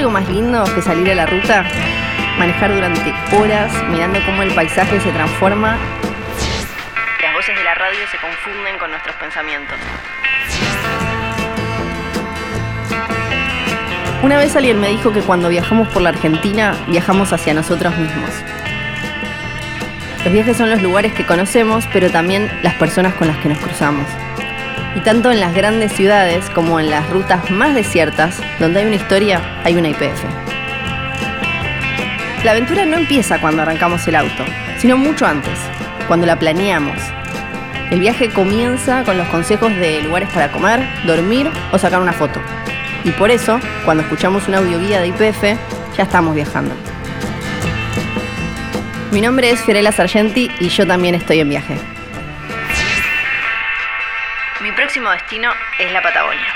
algo más lindo que salir a la ruta? Manejar durante horas mirando cómo el paisaje se transforma. Las voces de la radio se confunden con nuestros pensamientos. Una vez alguien me dijo que cuando viajamos por la Argentina, viajamos hacia nosotros mismos. Los viajes son los lugares que conocemos, pero también las personas con las que nos cruzamos. Y tanto en las grandes ciudades como en las rutas más desiertas, donde hay una historia, hay una IPF. La aventura no empieza cuando arrancamos el auto, sino mucho antes, cuando la planeamos. El viaje comienza con los consejos de lugares para comer, dormir o sacar una foto. Y por eso, cuando escuchamos un audio guía de IPF, ya estamos viajando. Mi nombre es Fiorella Sargenti y yo también estoy en viaje. Mi próximo destino es la Patagonia.